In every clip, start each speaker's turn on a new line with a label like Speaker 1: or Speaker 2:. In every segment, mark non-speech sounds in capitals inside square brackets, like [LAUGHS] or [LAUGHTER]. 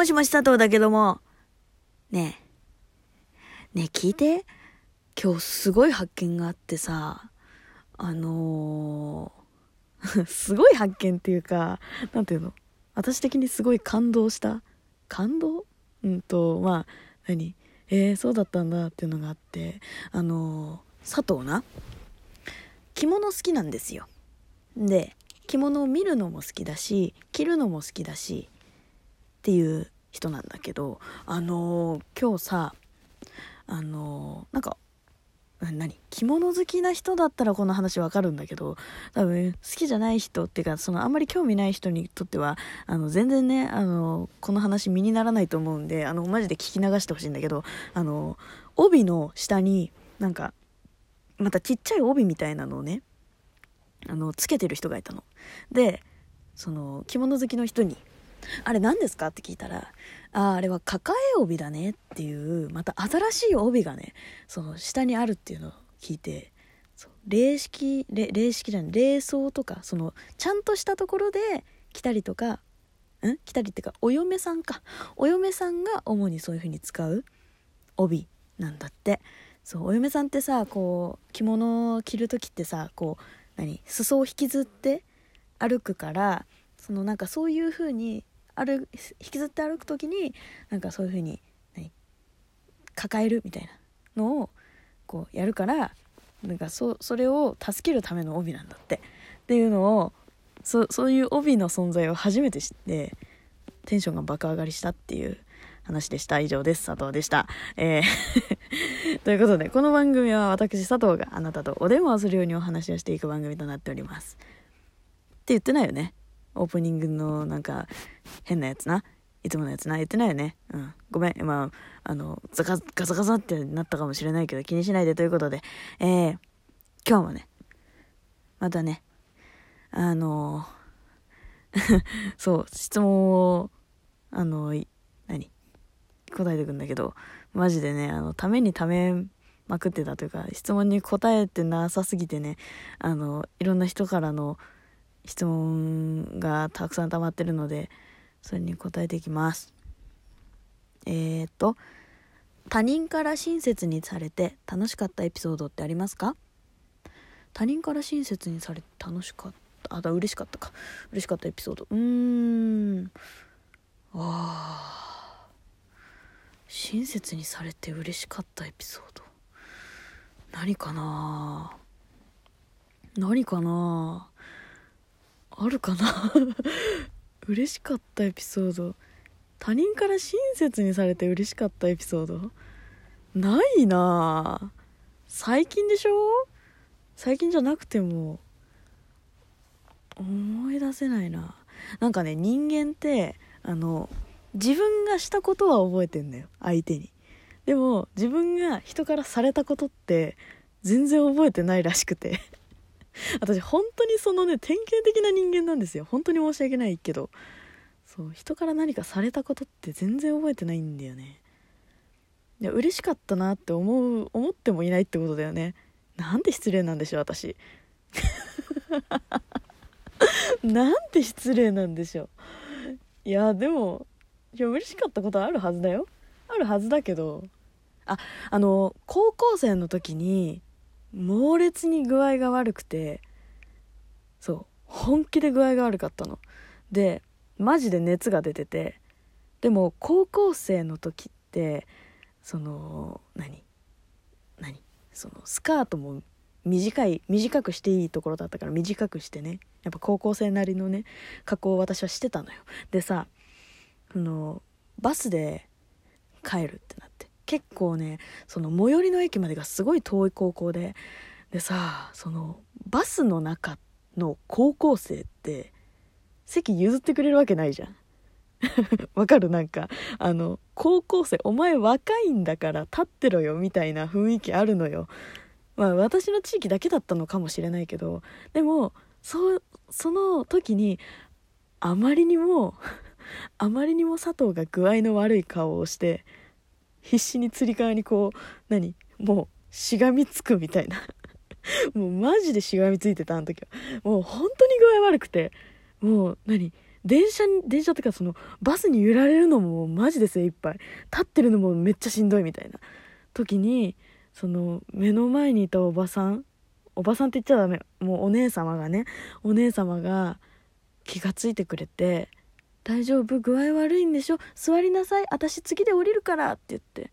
Speaker 1: もしもし佐藤だけども、ねえ、ねえ聞いて。今日すごい発見があってさ、あのー [LAUGHS] すごい発見っていうか、なんていうの？私的にすごい感動した。感動？うんと、まあ、何？えー、そうだったんだっていうのがあって、あのー佐藤な、着物好きなんですよ。で、着物を見るのも好きだし、着るのも好きだし、っていう人なんだけど、あのー今日さ、あのーなんか、何？着物好きな人だったらこの話わかるんだけど多分好きじゃない人っていうかそのあんまり興味ない人にとってはあの全然ねあのこの話身にならないと思うんであのマジで聞き流してほしいんだけどあの帯の下になんかまたちっちゃい帯みたいなのをねあのつけてる人がいたの。でその着物好きの人に「あれ何ですか?」って聞いたら「あああれは抱え帯だね」っていうまた新しい帯がねその下にあるっていうのを聞いてそう礼式礼礼式じゃない礼装とかそのちゃんとしたところで来たりとかん？来たりっていうかお嫁さんか。お嫁さんが主にそういう風に使う帯なんだって。そうお嫁さんってさこう着物を着る時ってさこう何？裾を引きずって歩くからそのなんかそういう風に歩引きずって歩く時になんかそういう風に抱えるみたいなのをこうやるからなんかそそれを助けるための帯なんだって。っていうのをそそういう帯の存在を初めて知ってテンションが爆上がりしたっていう話でした。以上です。佐藤でした、えー [LAUGHS] ということでこの番組は私佐藤があなたとお電話をするようにお話をしていく番組となっております。って言ってないよね。オープニングのなんか変なやつな。いつものやつな。言ってないよね。うん。ごめん。まああのザカガサガサってなったかもしれないけど気にしないで。ということで。えー、今日もねまたねあの [LAUGHS] そう質問をあの何？答えてくんだけどマジでねあのためにためまくってたというか質問に答えてなさすぎてねあのいろんな人からの質問がたくさん溜まってるのでそれに答えていきます。えー、っと他人から親切にされて楽しかったエピソードってありますか？他人から親切にされて楽しかったあだ嬉しかったか。嬉しかったエピソード。うーん。あ親切にされて嬉しかったエピソード。何かな何かなあるかな？[LAUGHS] 嬉しかったエピソード。他人から親切にされて嬉しかったエピソード？ないな。最近でしょ？最近じゃなくても。思い出せないな。なんかね人間ってあの自分がしたことは覚えてんだよ。相手に。でも自分が人からされたことって全然覚えてないらしくて。[LAUGHS] 私本当にそのね典型的な人間なんですよ。本当に申し訳ないけど。そう人から何かされたことって全然覚えてないんだよね。いや嬉しかったなって思う思ってもいないってことだよね。なんて失礼なんでしょう私。[LAUGHS] なんて失礼なんでしょう。いやでもいや嬉しかったことあるはずだよ。あるはずだけど。ああの高校生の時に猛烈に具合が悪くてそう本気で具合が悪かったの。でマジで熱が出ててでも高校生の時ってその何？何？そのスカートも短い短くしていいところだったから短くしてね。やっぱ高校生なりのね加工を私はしてたのよ。でさあのバスで帰るってなって。結構ねその最寄りの駅までがすごい遠い高校ででさそのバスの中の高校生って席譲ってくれるわけないじゃん。[LAUGHS] わかる？なんかあの高校生お前若いんだから立ってろよみたいな雰囲気あるのよ。まあ私の地域だけだったのかもしれないけどでもそうその時にあまりにもあまりにも佐藤が具合の悪い顔をして必死につり革にこう何？もうしがみつくみたいな。[LAUGHS] もうマジでしがみついてたあの時は。もう本当に具合悪くて。もう何？電車に電車ってかそのバスに揺られるのもマジで精一杯。立ってるのもめっちゃしんどいみたいな。時にその目の前にいたおばさん。おばさんって言っちゃダメ。もうお姉様がね。お姉様が気がついてくれて「大丈夫？具合悪いんでしょ？座りなさい。私次で降りるから」って言って。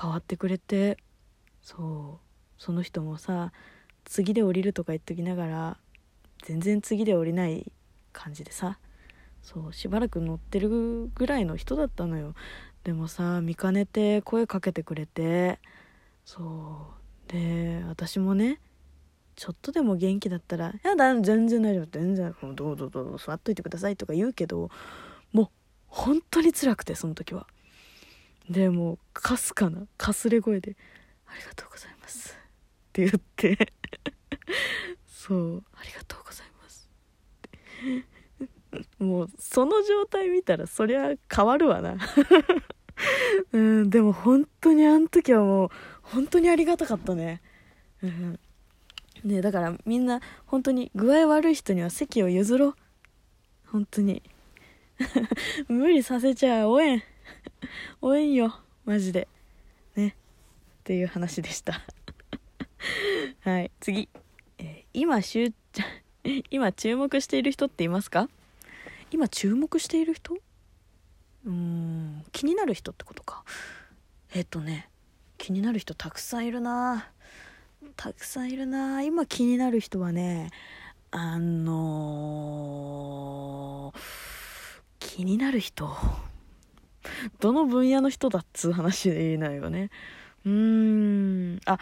Speaker 1: 変わってくれて。そう。その人もさ次で降りるとか言っときながら全然次で降りない感じでさ。そうしばらく乗ってるぐらいの人だったのよ。でもさ見かねて声かけてくれて。そう。で私もねちょっとでも元気だったら「やだ全然大丈夫全然どうぞどうぞ座っといてください」とか言うけどもう本当に辛くてその時は。でもかすかなかすれ声で「ありがとうございます」って言って。そう「ありがとうございます」って。もうその状態見たらそりゃ変わるわな。うんでも本当にあの時はもう本当にありがたかったね。うん。ねだからみんな本当に具合悪い人には席を譲ろう。本当に。[LAUGHS] 無理させちゃ応援。[LAUGHS] 応援よ。マジで。ね。っていう話でした。[LAUGHS] はい。次、えー、今しゅ今注目している人っていますか？今注目している人？うーん気になる人ってことか。えっ、とね気になる人たくさんいるな。たくさんいるな。今気になる人はねあのー、気になる人。どの分野の人だっつう話でいいのよね。うーん。あ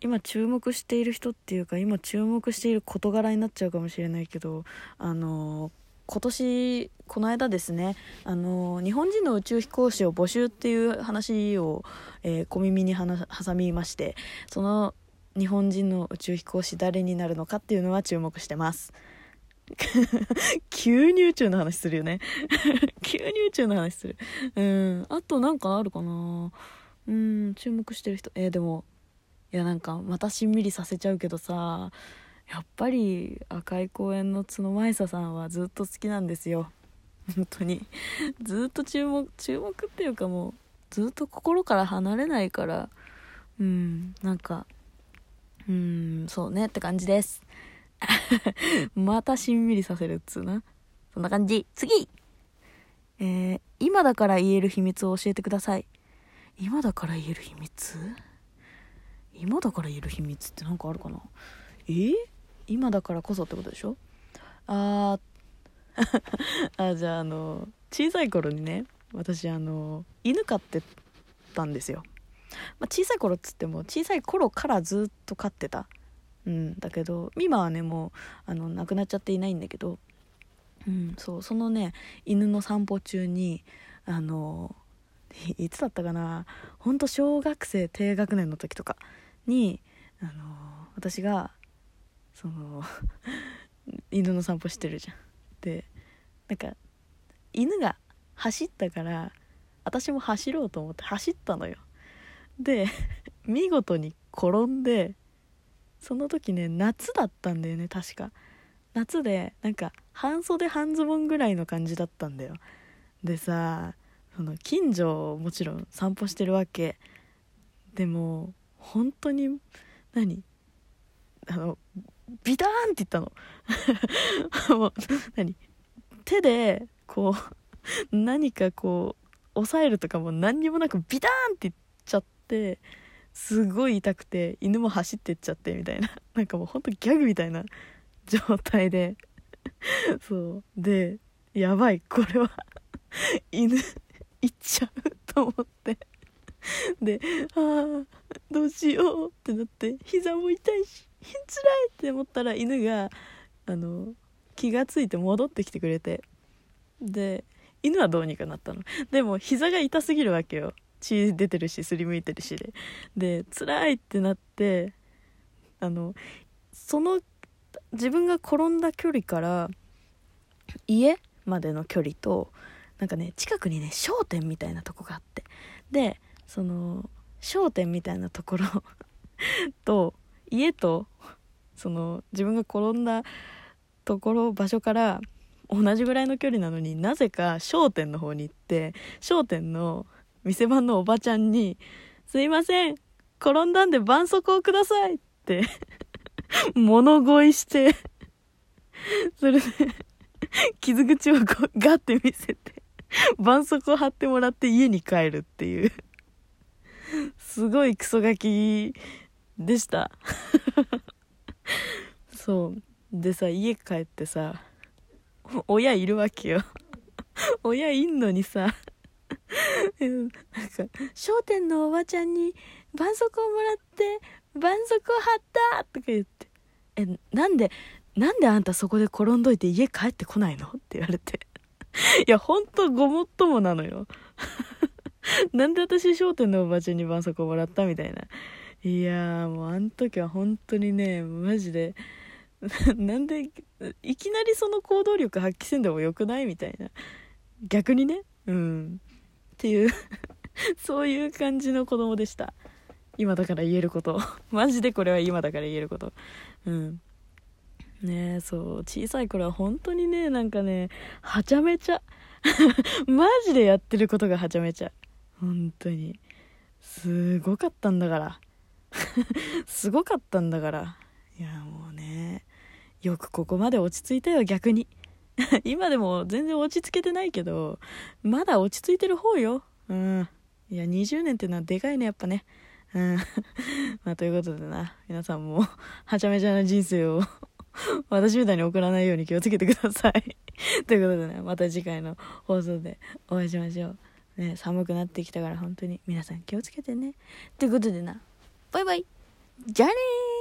Speaker 1: 今注目している人っていうか今注目している事柄になっちゃうかもしれないけどあの今年この間ですねあの日本人の宇宙飛行士を募集っていう話を、えー、小耳に挟みましてその日本人の宇宙飛行士誰になるのかっていうのは注目してます。[LAUGHS] 急に宇宙の話するよね。[LAUGHS] 急に宇宙の話する。うん。あとなんかあるかな。うん注目してる人。えー、でもいやなんかまたしんみりさせちゃうけどさやっぱり赤い公園の角舞沙さんはずっと好きなんですよ。本当に。ずっと注目注目っていうかもうずっと心から離れないから。うんなんかうんそうねって感じです。[LAUGHS] またしんみりさせるっつうな。そんな感じ。次。えー、今だから言える秘密を教えてください。今だから言える秘密？今だから言える秘密って何かあるかな？え？ー、今だからこそってことでしょ？あ [LAUGHS] あじゃああの小さい頃にね私あの犬飼ってたんですよ。まあ、小さい頃っつっても小さい頃からずっと飼ってた。うんだけど今はねもうあの亡くなっちゃっていないんだけど。うんそうそのね犬の散歩中にあのいつだったかな？ほんと小学生低学年の時とかにあの私がその [LAUGHS] 犬の散歩してるじゃん。でなんか犬が走ったから私も走ろうと思って走ったのよ。で [LAUGHS] 見事に転んでその時ね夏だったんだよね確か。夏でなんか半袖半ズボンぐらいの感じだったんだよ。でさその近所をもちろん散歩してるわけ。でも本当に何？あのビターンって言ったの。[LAUGHS] もう何？手でこう何かこう押さえるとかも何にもなくビターンって言ってすごい痛くて犬も走ってっちゃってみたいな。[LAUGHS] なんかもうほんとギャグみたいな状態で。[LAUGHS] そう。でやばい。これは犬行っちゃうと思って。でああどうしようってなって膝も痛いし辛いって思ったら犬があの気が付いて戻ってきてくれて。で犬はどうにかなったの。でも膝が痛すぎるわけよ。血出てるしすりむいてるしで。で辛いってなってあのその自分が転んだ距離から家までの距離となんかね近くにね商店みたいなとこがあって。でその商店みたいなところ [LAUGHS] と家とその自分が転んだところ場所から同じぐらいの距離なのになぜか商店の方に行って商店の店番のおばちゃんに「すいません転んだんで絆創膏をください」って [LAUGHS] 物乞いしてそれで傷口をガッて見せて絆創膏貼ってもらって家に帰るっていう。すごいクソガキでした。[LAUGHS] そう。でさ家帰ってさ親いるわけよ。親いんのにさ [LAUGHS] なんか商店のおばちゃんに絆創膏をもらって絆創膏貼った！とか言って。えなんでなんであんたそこで転んどいて家帰ってこないの？って言われて。[LAUGHS] いやほんとごもっともなのよ。[LAUGHS] なんで私商店のおばちゃんに絆創膏もらった？みたいな。いやもうあん時は本当にねマジで。なんでいきなりその行動力発揮せんでもよくない？みたいな。逆にね。うん。っていう [LAUGHS] そういう感じの子供でした。今だから言えること [LAUGHS] マジでこれは今だから言えること。うん。ねえそう。小さい頃は本当にねなんかねはちゃめちゃ。[LAUGHS] マジでやってることがはちゃめちゃ。本当に。すごかったんだから。すごかったんだから。いやもうね。よくここまで落ち着いたよ逆に。[LAUGHS] 今でも全然落ち着けてないけどまだ落ち着いてる方よ。うん。いや20年ってのはでかいねやっぱね。うん。[LAUGHS] まあということでな皆さんもはちゃめちゃな人生を [LAUGHS] 私みたいに送らないように気をつけてください。ということでねまた次回の放送でお会いしましょう。ね寒くなってきたから本当に皆さん気をつけてね。ということでなバイバイ。じゃあねー。